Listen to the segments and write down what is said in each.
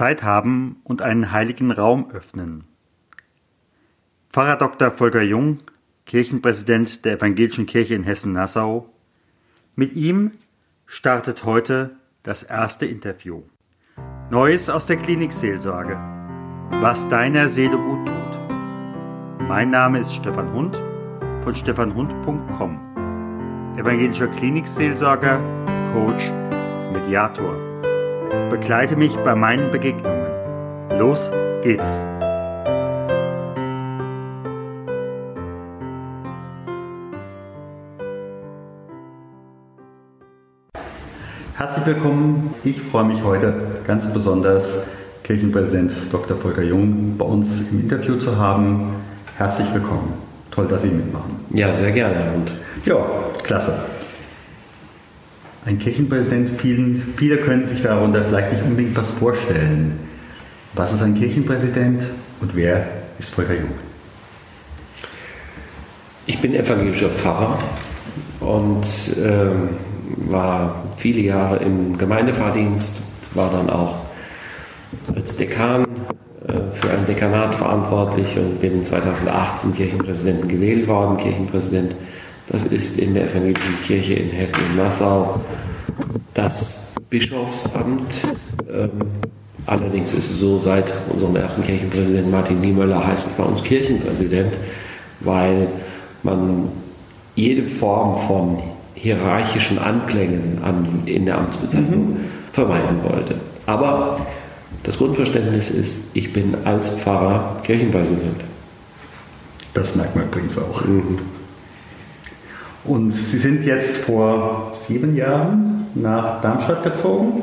Zeit haben und einen heiligen Raum öffnen. Pfarrer Dr. Volker Jung, Kirchenpräsident der Evangelischen Kirche in Hessen-Nassau. Mit ihm startet heute das erste Interview. Neues aus der Klinikseelsorge. Was deiner Seele gut tut. Mein Name ist Stefan Hund von stefanhund.com. Evangelischer Klinikseelsorger, Coach, Mediator. Begleite mich bei meinen Begegnungen. Los geht's! Herzlich willkommen. Ich freue mich heute ganz besonders, Kirchenpräsident Dr. Volker Jung bei uns im Interview zu haben. Herzlich willkommen. Toll, dass Sie mitmachen. Ja, sehr gerne, Hund. Ja, klasse. Ein Kirchenpräsident, vielen, viele können sich darunter vielleicht nicht unbedingt was vorstellen. Was ist ein Kirchenpräsident und wer ist Volker Jung? Ich bin evangelischer Pfarrer und ähm, war viele Jahre im Gemeindefahrdienst, war dann auch als Dekan äh, für ein Dekanat verantwortlich und bin 2008 zum Kirchenpräsidenten gewählt worden. Kirchenpräsident, das ist in der evangelischen Kirche in Hessen und Nassau das Bischofsamt. Ähm, allerdings ist es so, seit unserem ersten Kirchenpräsidenten Martin Niemöller heißt es bei uns Kirchenpräsident, weil man jede Form von hierarchischen Anklängen an, in der Amtsbezeichnung mhm. vermeiden wollte. Aber das Grundverständnis ist, ich bin als Pfarrer Kirchenpräsident. Das merkt man übrigens auch. Mhm. Und Sie sind jetzt vor sieben Jahren nach Darmstadt gezogen?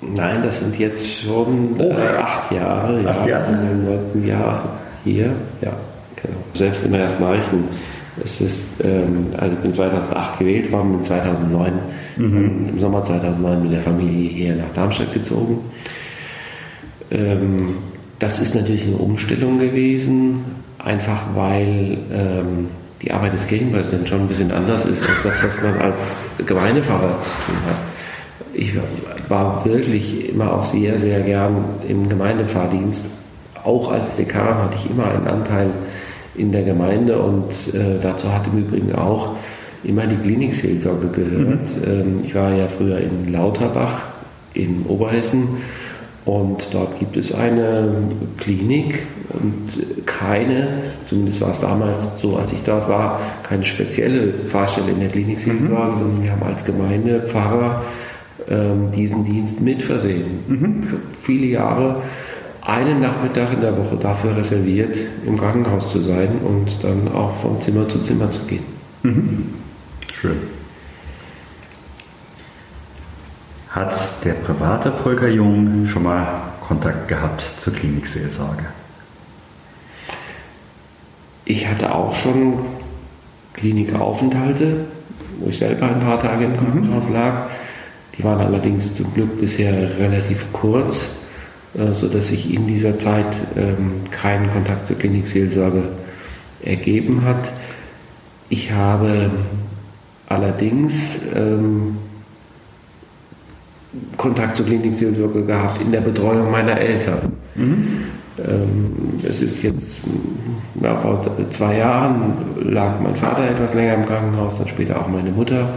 Nein, das sind jetzt schon oh. äh, acht Jahre. Acht ja, Jahre. sind im neunten Jahr hier. Ja, genau. Selbst mal rechnen. Es ist, ähm, also ich bin 2008 gewählt worden, bin 2009, mhm. im Sommer 2009 mit der Familie hier nach Darmstadt gezogen. Ähm, das ist natürlich eine Umstellung gewesen, einfach weil ähm, die Arbeit des Kirchenpräsidenten schon ein bisschen anders ist als das, was man als Gemeindepfarrer zu tun hat. Ich war wirklich immer auch sehr, sehr gern im Gemeindefahrdienst. Auch als Dekan hatte ich immer einen Anteil in der Gemeinde und äh, dazu hat im Übrigen auch immer die Klinikseelsorge gehört. Mhm. Ähm, ich war ja früher in Lauterbach in Oberhessen und dort gibt es eine Klinik und keine, zumindest war es damals so, als ich dort war, keine spezielle Fahrstelle in der Klinikseelsorge, mhm. sondern wir haben als Gemeindepfarrer ähm, diesen Dienst mitversehen. Mhm. Für viele Jahre einen Nachmittag in der Woche dafür reserviert, im Krankenhaus zu sein und dann auch von Zimmer zu Zimmer zu gehen. Mhm. Schön. Hat der private Volker Jung schon mal Kontakt gehabt zur Klinikseelsorge? Ich hatte auch schon Klinikaufenthalte, wo ich selber ein paar Tage im Krankenhaus mhm. lag. Die waren allerdings zum Glück bisher relativ kurz, äh, sodass sich in dieser Zeit ähm, kein Kontakt zur Klinikseelsorge ergeben hat. Ich habe allerdings ähm, Kontakt zur Klinikseelsorge gehabt in der Betreuung meiner Eltern. Mhm. Ähm, es ist jetzt, ja, vor zwei Jahren lag mein Vater etwas länger im Krankenhaus, dann später auch meine Mutter.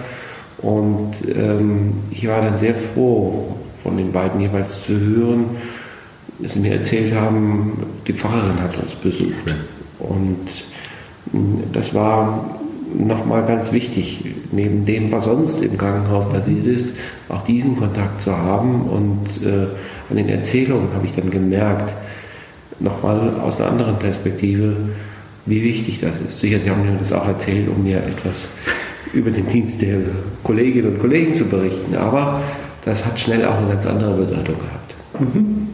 Und ähm, ich war dann sehr froh, von den beiden jeweils zu hören, dass sie mir erzählt haben, die Pfarrerin hat uns besucht. Und das war nochmal ganz wichtig, neben dem, was sonst im Krankenhaus passiert ist, auch diesen Kontakt zu haben. Und äh, an den Erzählungen habe ich dann gemerkt, nochmal aus einer anderen Perspektive, wie wichtig das ist. Sicher, Sie haben mir das auch erzählt, um mir etwas über den Dienst der Kolleginnen und Kollegen zu berichten, aber das hat schnell auch eine ganz andere Bedeutung gehabt. Mhm.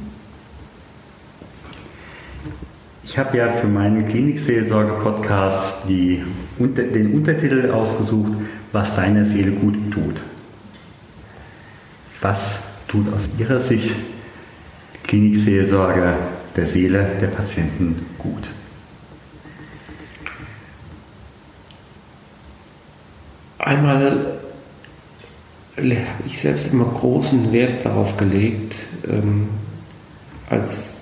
Ich habe ja für meinen Klinikseelsorge-Podcast den Untertitel ausgesucht, was deiner Seele gut tut. Was tut aus Ihrer Sicht Klinikseelsorge der Seele der Patienten gut? Einmal ich selbst immer großen Wert darauf gelegt, ähm, als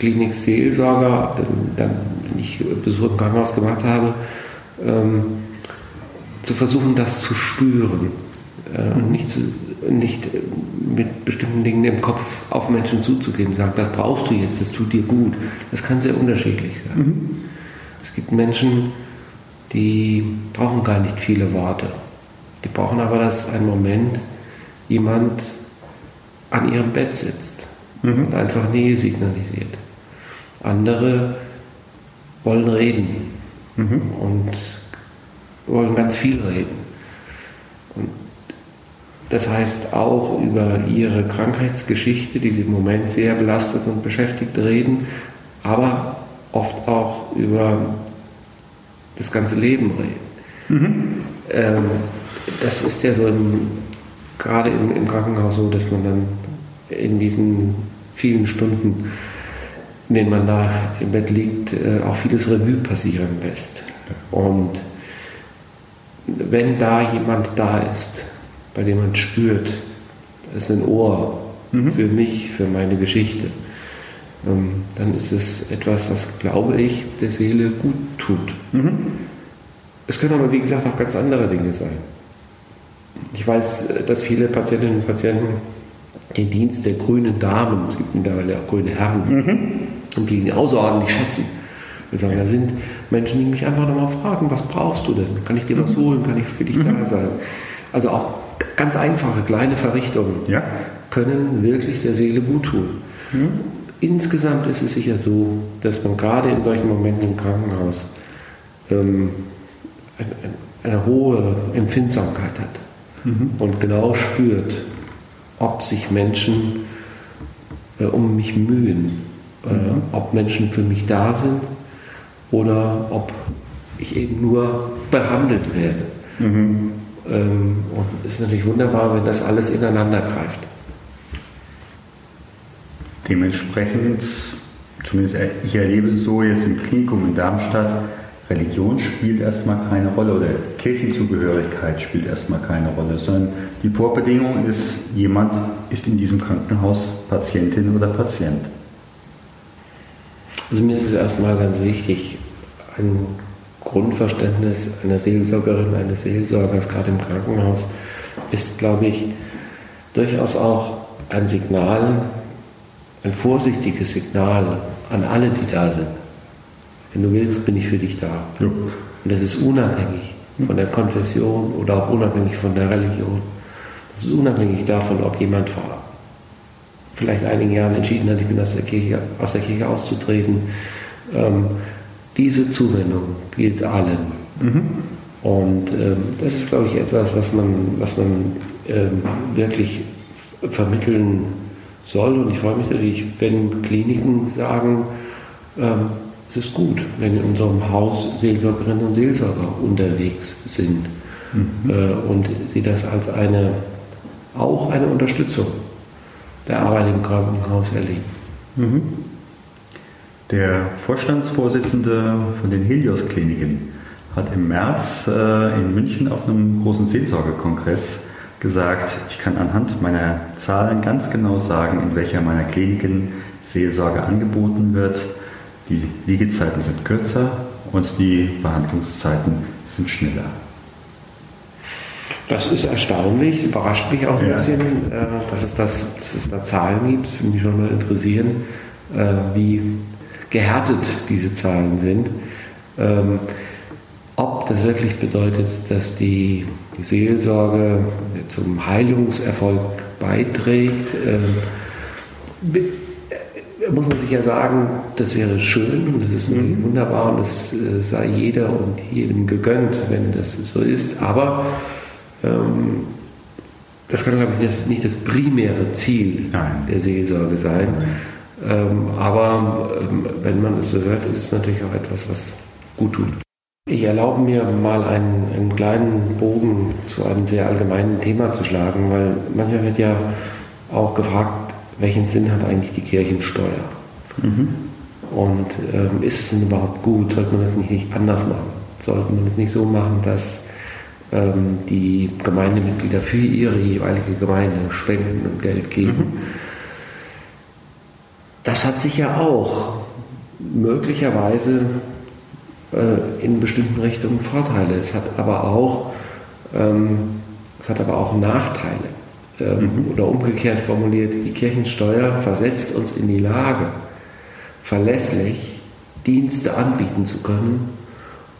Klinik-Seelsorger, ähm, dann, wenn ich Besuch im Krankenhaus gemacht habe, ähm, zu versuchen, das zu spüren äh, und nicht, zu, nicht mit bestimmten Dingen im Kopf auf Menschen zuzugehen und sagen, das brauchst du jetzt, das tut dir gut. Das kann sehr unterschiedlich sein. Mhm. Es gibt Menschen, die brauchen gar nicht viele Worte. Die brauchen aber, dass einen Moment jemand an ihrem Bett sitzt mhm. und einfach Nähe signalisiert. Andere wollen reden mhm. und wollen ganz viel reden. Und das heißt auch über ihre Krankheitsgeschichte, die sie im Moment sehr belastet und beschäftigt reden, aber oft auch über das ganze Leben reden. Mhm. Ähm, das ist ja so im, gerade im, im, Krankenhaus so, dass man dann in diesen vielen Stunden, denen man da im Bett liegt, äh, auch vieles Revue passieren lässt. Und wenn da jemand da ist, bei dem man spürt, das ist ein Ohr mhm. für mich, für meine Geschichte, ähm, dann ist es etwas, was, glaube ich, der Seele gut tut. Mhm. Es können aber, wie gesagt, auch ganz andere Dinge sein. Ich weiß, dass viele Patientinnen und Patienten den Dienst der grünen Damen, es gibt mittlerweile auch grüne Herren, mhm. Und die ihn außerordentlich schätzen. Wir sagen, da sind Menschen, die mich einfach nochmal fragen, was brauchst du denn? Kann ich dir was mhm. holen? Kann ich für dich mhm. da sein? Also auch ganz einfache, kleine Verrichtungen ja. können wirklich der Seele gut tun. Mhm. Insgesamt ist es sicher so, dass man gerade in solchen Momenten im Krankenhaus ähm, eine, eine, hohe Empfindsamkeit hat mhm. und genau spürt, ob sich Menschen äh, um mich mühen, mhm. ob Menschen für mich da sind oder ob ich eben nur behandelt werde. Mhm. Ähm, und es ist natürlich wunderbar, wenn das alles ineinander greift. Dementsprechend, zumindest ich erlebe es so jetzt im Klinikum in Darmstadt, Religion spielt erstmal keine Rolle oder Kirchenzugehörigkeit spielt erstmal keine Rolle, sondern die Vorbedingung ist, jemand ist in diesem Krankenhaus Patientin oder Patient. Also mir ist es erstmal ganz wichtig, ein Grundverständnis einer Seelsorgerin, eines Seelsorgers, gerade im Krankenhaus, ist, glaube ich, durchaus auch ein Signal ein vorsichtiges Signal an alle, die da sind. Wenn du willst, bin ich für dich da. Ja. Und das ist unabhängig von der Konfession oder auch unabhängig von der Religion. Das ist unabhängig davon, ob jemand vor vielleicht einigen Jahren entschieden hat, ich bin aus der Kirche, aus der Kirche auszutreten. Ähm, diese Zuwendung gilt allen. Mhm. Und ähm, das ist, glaube ich, etwas, was man, was man ähm, wirklich vermitteln soll. Und ich freue mich natürlich, wenn Kliniken sagen, ähm, es ist gut, wenn in unserem Haus Seelsorgerinnen und Seelsorger unterwegs sind mhm. äh, und sie das als eine, auch eine Unterstützung der Arbeit im Krankenhaus erleben. Mhm. Der Vorstandsvorsitzende von den Helios-Kliniken hat im März äh, in München auf einem großen Seelsorgekongress gesagt, ich kann anhand meiner Zahlen ganz genau sagen, in welcher meiner Kliniken Seelsorge angeboten wird. Die Liegezeiten sind kürzer und die Behandlungszeiten sind schneller. Das ist erstaunlich, überrascht mich auch ein ja. bisschen, äh, dass, es das, dass es da Zahlen gibt. Es würde mich schon mal interessieren, äh, wie gehärtet diese Zahlen sind. Ähm, ob das wirklich bedeutet, dass die, die Seelsorge zum Heilungserfolg beiträgt, äh, muss man sich ja sagen, das wäre schön und das ist mhm. wunderbar und es äh, sei jeder und jedem gegönnt, wenn das so ist. Aber ähm, das kann, glaube ich, das, nicht das primäre Ziel Nein. der Seelsorge sein. Ähm, aber ähm, wenn man es so hört, ist es natürlich auch etwas, was gut tut. Ich erlaube mir mal einen, einen, kleinen Bogen zu einem sehr allgemeinen Thema zu schlagen, weil manchmal wird ja auch gefragt, welchen Sinn hat eigentlich die Kirchensteuer? Mhm. Und ähm, ist es denn überhaupt gut? Sollte man das nicht, nicht anders machen? Sollte man es nicht so machen, dass die Gemeindemitglieder für ihre jeweilige Gemeinde spenden und Geld geben. Mhm. Das hat sich ja auch möglicherweise äh, in bestimmten Richtungen Vorteile. Es hat aber auch, ähm, es hat aber auch Nachteile. Ähm, mhm. Oder umgekehrt formuliert, die Kirchensteuer versetzt uns in die Lage, verlässlich Dienste anbieten zu können,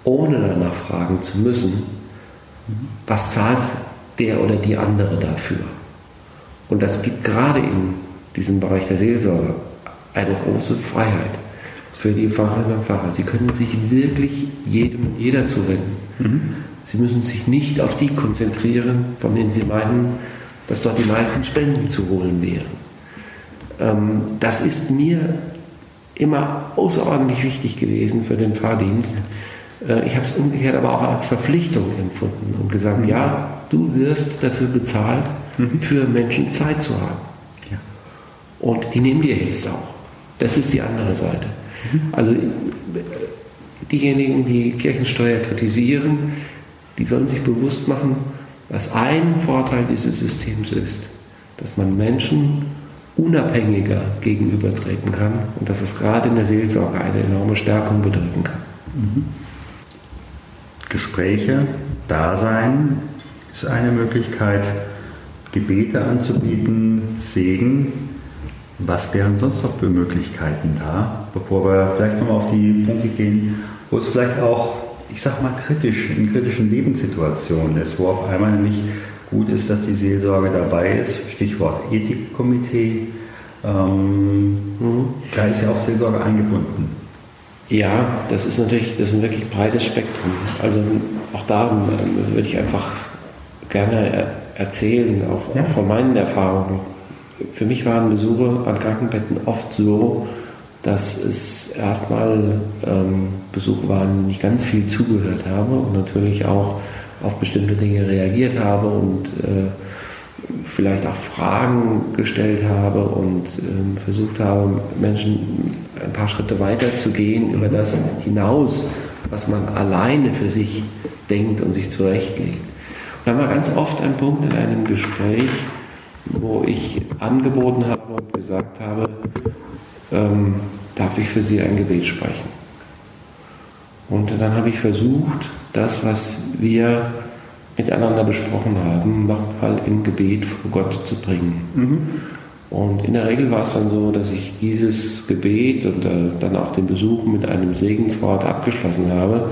ohne danach fragen zu müssen, was zahlt der oder die andere dafür. Und das gibt gerade in diesem Bereich der Seelsorge eine große Freiheit für die Pfarrerinnen und Pfarrer. Sie können sich wirklich jedem, jeder zuwenden. Mhm. Sie müssen sich nicht auf die konzentrieren, von denen Sie meinen, dass dort die meisten Spenden zu holen wären. Ähm, das ist mir immer außerordentlich wichtig gewesen für den Fahrdienst. Äh, ich habe es umgekehrt aber auch als Verpflichtung empfunden und gesagt, mhm. ja, du wirst dafür bezahlt, mhm. für Menschen Zeit zu haben. Ja. Und die nehmen dir jetzt auch. Das ist die andere Seite. Mhm. Also diejenigen, die Kirchensteuer kritisieren, die sollen sich bewusst machen, dass ein Vorteil dieses Systems ist, dass man Menschen unabhängiger gegenübertreten kann und dass es gerade in der Seelsorge eine enorme Stärkung bedeuten kann. Gespräche, Dasein ist eine Möglichkeit, Gebete anzubieten, Segen. Was wären sonst noch für Möglichkeiten da, bevor wir vielleicht nochmal auf die Punkte gehen, wo es vielleicht auch, ich sag mal, kritisch, in kritischen Lebenssituationen ist, wo auf einmal nämlich gut ist, dass die Seelsorge dabei ist. Stichwort Ethikkomitee. Ähm, mhm. Da ist ja auch Seelsorge eingebunden. Ja, das ist natürlich, das ist ein wirklich breites Spektrum. Also auch da ähm, würde ich einfach gerne erzählen, auch, ja. auch von meinen Erfahrungen. Für mich waren Besuche an Krankenbetten oft so, dass es erstmal ähm, Besuche waren, die ich ganz viel zugehört habe und natürlich auch auf bestimmte Dinge reagiert habe und äh, vielleicht auch Fragen gestellt habe und äh, versucht habe, Menschen ein paar Schritte weiter zu gehen über das hinaus, was man alleine für sich denkt und sich zurechtlegt. Und da war ganz oft ein Punkt in einem Gespräch, wo ich angeboten habe und gesagt habe, ähm, darf ich für Sie ein Gebet sprechen? Und dann habe ich versucht, das, was wir miteinander besprochen haben, nochmal im Gebet vor Gott zu bringen. Mhm. Und in der Regel war es dann so, dass ich dieses Gebet und äh, dann auch den Besuch mit einem Segenswort abgeschlossen habe,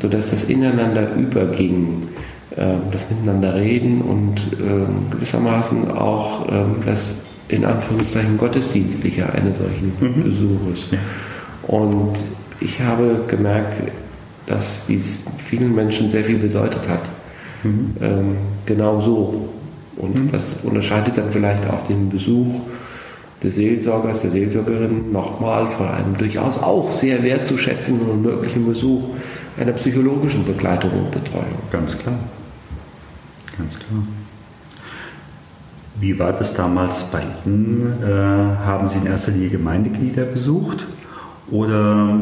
sodass das ineinander überging, äh, das Miteinander reden und äh, gewissermaßen auch ähm, das in Anführungszeichen Gottesdienstliche eines solchen mhm. Besuches. Ja. Und ich habe gemerkt, dass dies vielen Menschen sehr viel bedeutet hat. Mhm. Ähm, genau so. Und mhm. das unterscheidet dann vielleicht auch den Besuch des Seelsorgers, der Seelsorgerin nochmal von einem durchaus auch sehr wertzuschätzenden und möglichen Besuch einer psychologischen Begleitung und Betreuung. Ganz klar. Ganz klar. Wie war das damals bei Ihnen? Äh, haben Sie in erster Linie Gemeindeglieder besucht oder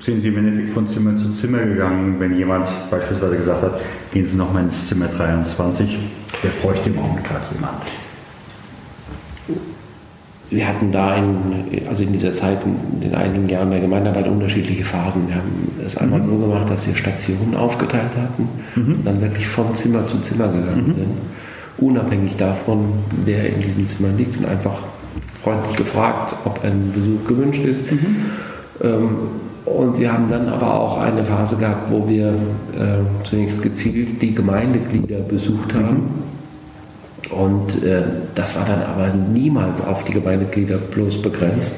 sind Sie im Endeffekt von Zimmer zu Zimmer gegangen, wenn jemand beispielsweise gesagt hat, gehen Sie nochmal ins Zimmer 23, der bräuchte im Augenblick gerade jemand. Wir hatten da in, also in dieser Zeit, in den einigen Jahren der Gemeindearbeit unterschiedliche Phasen. Wir haben es einmal mhm. so gemacht, dass wir Stationen aufgeteilt hatten mhm. und dann wirklich von Zimmer zu Zimmer gegangen mhm. sind, unabhängig davon, wer in diesem Zimmer liegt und einfach freundlich gefragt, ob ein Besuch gewünscht ist. Mhm. Ähm, und wir haben dann aber auch eine Phase gehabt, wo wir äh, zunächst gezielt die Gemeindeglieder besucht haben. Und äh, das war dann aber niemals auf die Gemeindeglieder bloß begrenzt,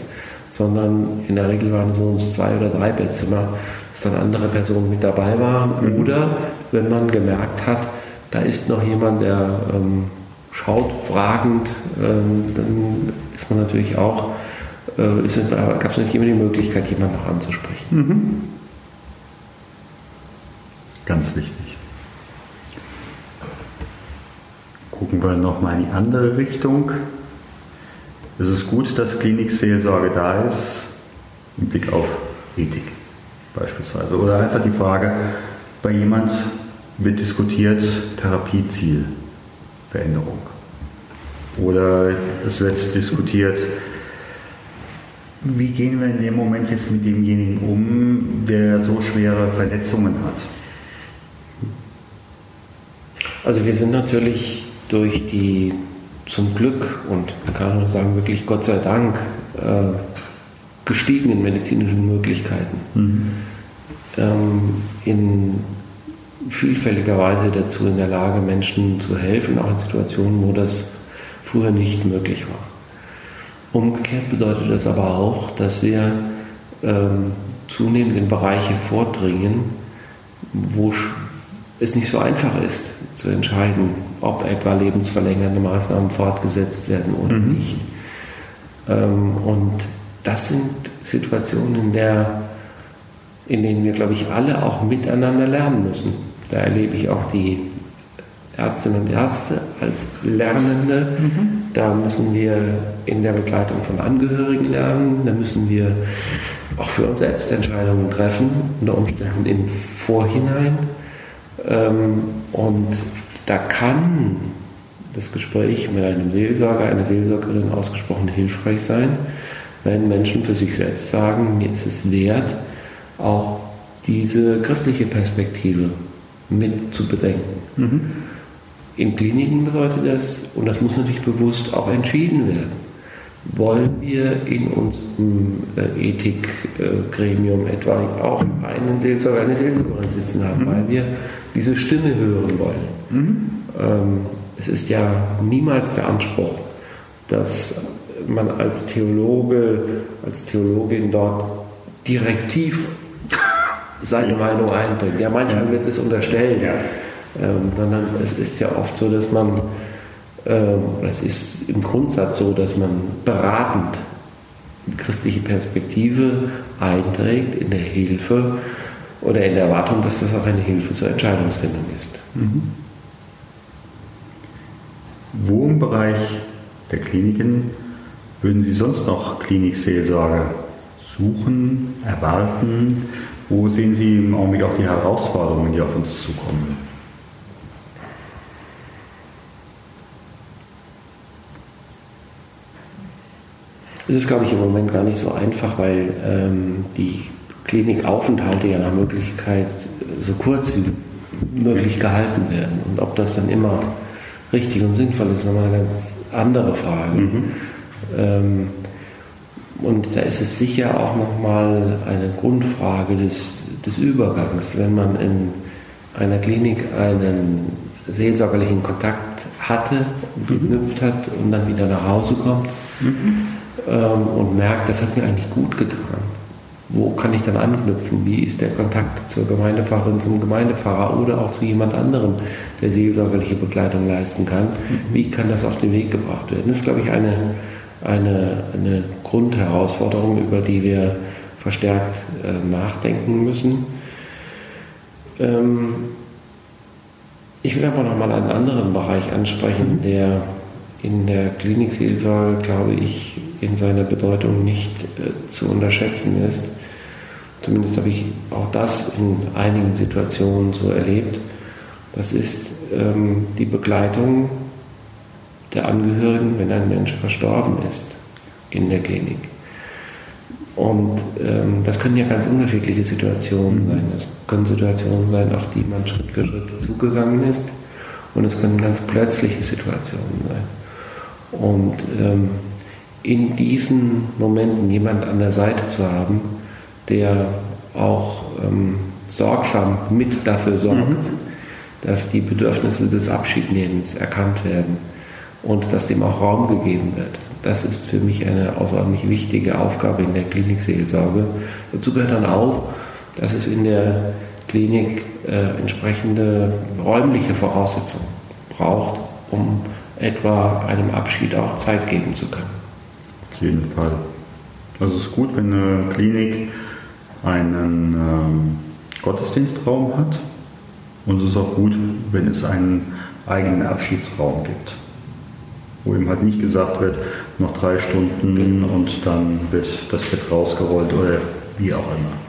sondern in der Regel waren so uns zwei oder drei Bettzimmer, dass dann andere Personen mit dabei waren. Mhm. Oder wenn man gemerkt hat, da ist noch jemand, der ähm, schaut fragend, ähm, dann ist man natürlich auch äh, gab es nicht immer die Möglichkeit, jemanden noch anzusprechen. Mhm. Ganz wichtig. Gucken wir nochmal in die andere Richtung. Es ist gut, dass Klinikseelsorge da ist, im Blick auf Ethik beispielsweise. Oder einfach die Frage, bei jemand wird diskutiert Therapiezielveränderung. Oder es wird diskutiert, wie gehen wir in dem Moment jetzt mit demjenigen um, der so schwere Verletzungen hat? Also wir sind natürlich durch die zum Glück und man kann nur sagen wirklich Gott sei Dank äh, gestiegenen medizinischen Möglichkeiten mhm. ähm, in vielfältiger Weise dazu in der Lage, Menschen zu helfen, auch in Situationen, wo das früher nicht möglich war. Umgekehrt bedeutet das aber auch, dass wir ähm, zunehmend in Bereiche vordringen, wo es nicht so einfach ist zu entscheiden, ob etwa lebensverlängernde Maßnahmen fortgesetzt werden oder mhm. nicht. Ähm, und das sind Situationen, in, der, in denen wir, glaube ich, alle auch miteinander lernen müssen. Da erlebe ich auch die Ärztinnen und Ärzte als Lernende. Mhm. Da müssen wir in der Begleitung von Angehörigen lernen. Da müssen wir auch für uns selbst Entscheidungen treffen, unter Umständen im Vorhinein. Ähm, und da kann das Gespräch mit einem Seelsorger, einer Seelsorgerin ausgesprochen hilfreich sein, wenn Menschen für sich selbst sagen, mir ist es wert, auch diese christliche Perspektive mit zu bedenken. Mhm. In Kliniken bedeutet das, und das muss natürlich bewusst auch entschieden werden, wollen wir in unserem äh, Ethikgremium etwa auch einen Seelsorger, eine Seelsorgerin sitzen haben, mhm. weil wir diese Stimme hören wollen. Mhm. Ähm, es ist ja niemals der Anspruch, dass man als Theologe, als Theologin dort direktiv seine Meinung einbringt. Ja, manchmal wird es unterstellt. Ja ähm, sondern es ist ja oft so, dass man, ähm, es ist im Grundsatz so, dass man beratend christliche Perspektive einträgt in der Hilfe oder in der Erwartung, dass das auch eine Hilfe zur Entscheidungsfindung ist. Mhm. Wo im Bereich der Kliniken würden Sie sonst noch Klinikseelsorge suchen, erwarten? Wo sehen Sie im Augenblick auch die Herausforderungen, die auf uns zukommen? Es ist, glaube ich, im Moment gar nicht so einfach, weil ähm, die Klinikaufenthalte ja nach Möglichkeit so kurz wie möglich gehalten werden. Und ob das dann immer richtig und sinnvoll ist, ist nochmal eine ganz andere Frage. Mhm. Ähm, und da ist es sicher auch nochmal eine Grundfrage des, des Übergangs. Wenn man in einer Klinik einen seelsorgerlichen Kontakt hatte und geknüpft hat und dann wieder nach Hause kommt, mhm ähm, und merkt, das hat mir eigentlich gut getan. Wo kann ich dann anknüpfen? Wie ist der Kontakt zur Gemeindepfarrerin, zum Gemeindepfarrer oder auch zu jemand anderem, der seelsorgerliche Begleitung leisten kann? Mhm. Wie kann das auf den Weg gebracht werden? Das ist, glaube ich, eine, eine, eine Grundherausforderung, über die wir verstärkt äh, nachdenken müssen. Ähm, ich will aber noch mal einen anderen Bereich ansprechen, mhm. der in der Klinikseelsorge, glaube ich, in seiner Bedeutung nicht äh, zu unterschätzen ist. Zumindest habe ich auch das in einigen Situationen so erlebt. Das ist ähm, die Begleitung der Angehörigen, wenn ein Mensch verstorben ist in der Klinik. Und ähm, das können ja ganz unterschiedliche Situationen sein. Es können Situationen sein, auf die man Schritt für Schritt zugegangen ist. Und es können ganz plötzliche Situationen sein. Und ähm, in diesen Momenten jemand an der Seite zu haben, der auch ähm, sorgsam mit dafür sorgt, mhm. dass die Bedürfnisse des Abschiednehmens erkannt werden und dass dem auch Raum gegeben wird. Das ist für mich eine außerordentlich wichtige Aufgabe in der Klinikseelsorge. Dazu gehört dann auch, dass es in der Klinik äh, entsprechende räumliche Voraussetzungen braucht, um etwa einem Abschied auch Zeit geben zu können jeden Fall. Also es ist gut, wenn eine Klinik einen ähm, Gottesdienstraum hat und es ist auch gut, wenn es einen eigenen Abschiedsraum gibt, wo eben halt nicht gesagt wird, noch drei Stunden und dann wird das Bett rausgerollt oder wie auch immer.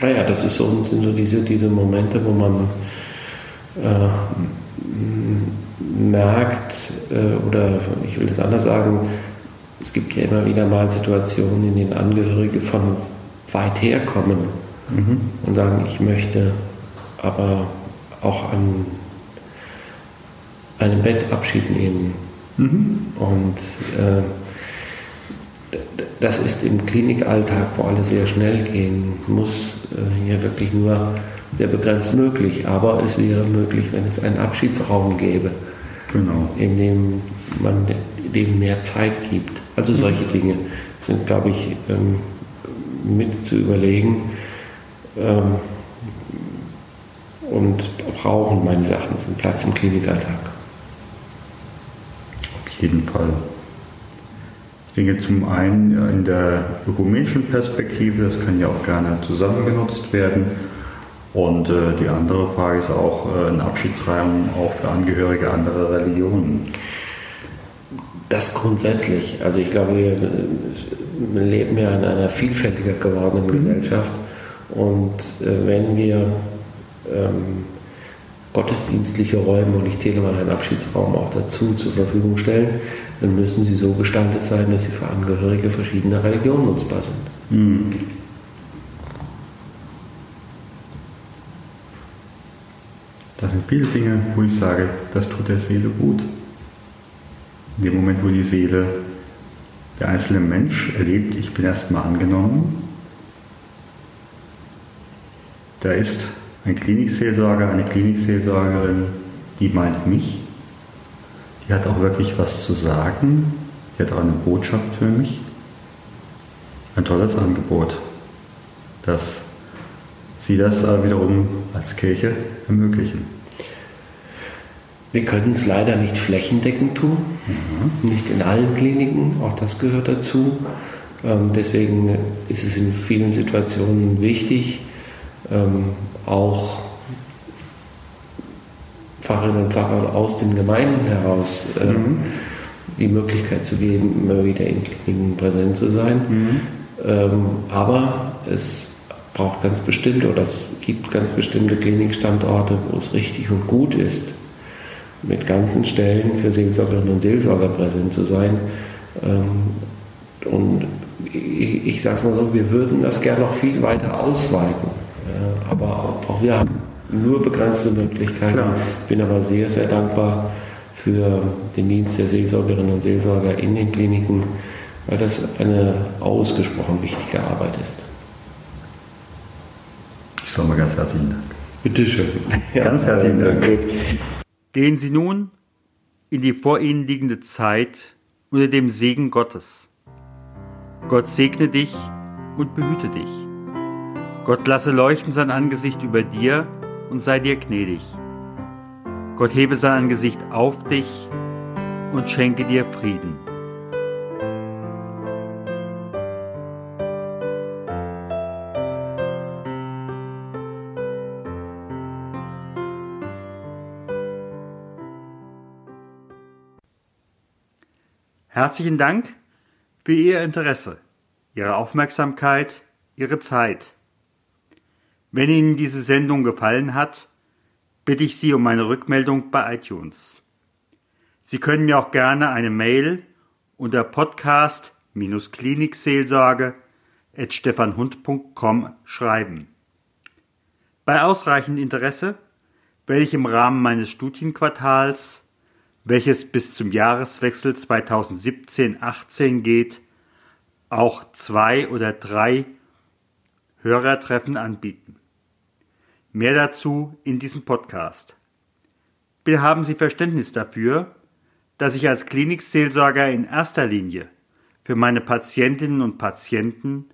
Naja, das ist so, sind so diese, diese Momente, wo man äh, merkt, oder ich will das anders sagen, es gibt ja immer wieder mal Situationen, in denen Angehörige von weit her kommen mhm. und sagen, ich möchte aber auch an einem Bett Abschied nehmen. Mhm. Und äh, das ist im Klinikalltag, wo alle sehr schnell gehen, muss äh, hier wirklich nur sehr begrenzt möglich. Aber es wäre möglich, wenn es einen Abschiedsraum gäbe, genau. in dem man dem mehr Zeit gibt. Also solche Dinge sind, glaube ich, ähm, mit zu überlegen ähm, und brauchen meines Erachtens einen Platz im Klinikalltag. Auf jeden Fall. Ich denke zum einen in der ökumenischen Perspektive, das kann ja auch gerne zusammen genutzt werden. Und äh, die andere Frage ist auch äh, ein Abschiedsraum auch für Angehörige anderer Religionen. Das grundsätzlich. Also ich glaube, wir, wir leben ja in einer vielfältiger gewordenen mhm. Gesellschaft. Und äh, wenn wir ähm, gottesdienstliche Räume, und ich zähle mal einen Abschiedsraum auch dazu, zur Verfügung stellen, dann müssen sie so gestaltet sein, dass sie für Angehörige verschiedener Religionen nutzbar sind. Mhm. Das sind viele Dinge, wo ich sage, das tut der Seele gut. In dem Moment, wo die Seele, der einzelne Mensch erlebt, ich bin erstmal angenommen, da ist ein Klinikseelsorger, eine Klinikseelsorgerin, die meint mich, die hat auch wirklich was zu sagen, die hat auch eine Botschaft für mich. Ein tolles Angebot, dass sie das wiederum als Kirche ermöglichen. Wir können es leider nicht flächendeckend tun, mhm. nicht in allen Kliniken, auch das gehört dazu. Ähm, deswegen ist es in vielen Situationen wichtig, ähm, auch Pfarrerinnen und Pfarrer aus den Gemeinden heraus ähm, mhm. die Möglichkeit zu geben, immer wieder in Kliniken präsent zu sein. Mhm. Aber es braucht ganz bestimmt oder es gibt ganz bestimmte Klinikstandorte, wo es richtig und gut ist, mit ganzen Stellen für Seelsorgerinnen und Seelsorger präsent zu sein. Ähm, und ich, ich sage es mal so, wir würden das gerne noch viel weiter ausweiten. Aber auch wir haben nur begrenzte Möglichkeiten. Klar. Ich bin aber sehr, sehr dankbar für den Dienst der Seelsorgerinnen und Seelsorger in den Kliniken, weil das eine ausgesprochen wichtige Arbeit ist. Ich sage mal ganz herzlichen Dank. Bitte schön. Ganz herzlichen Dank. Gehen Sie nun in die vor Ihnen liegende Zeit unter dem Segen Gottes. Gott segne dich und behüte dich. Gott lasse leuchten sein Angesicht über dir und sei dir gnädig. Gott hebe sein Angesicht auf dich und schenke dir Frieden. Herzlichen Dank für Ihr Interesse, Ihre Aufmerksamkeit, Ihre Zeit. Wenn Ihnen diese Sendung gefallen hat, bitte ich Sie um eine Rückmeldung bei iTunes. Sie können mir auch gerne eine Mail unter podcast-klinikseelsorge at stefanhund.com schreiben. Bei ausreichend Interesse werde ich im Rahmen meines Studienquartals, welches bis zum Jahreswechsel 2017-18 geht, auch zwei oder drei Hörertreffen anbieten. Mehr dazu in diesem Podcast. Bitte haben Sie Verständnis dafür, dass ich als Klinikseelsorger in erster Linie für meine Patientinnen und Patienten,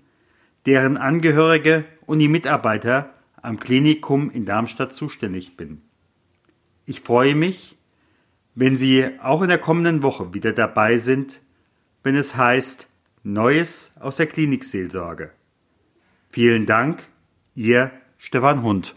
deren Angehörige und die Mitarbeiter am Klinikum in Darmstadt zuständig bin. Ich freue mich, wenn Sie auch in der kommenden Woche wieder dabei sind, wenn es heißt Neues aus der Klinikseelsorge. Vielen Dank, Ihr Stefan Hund.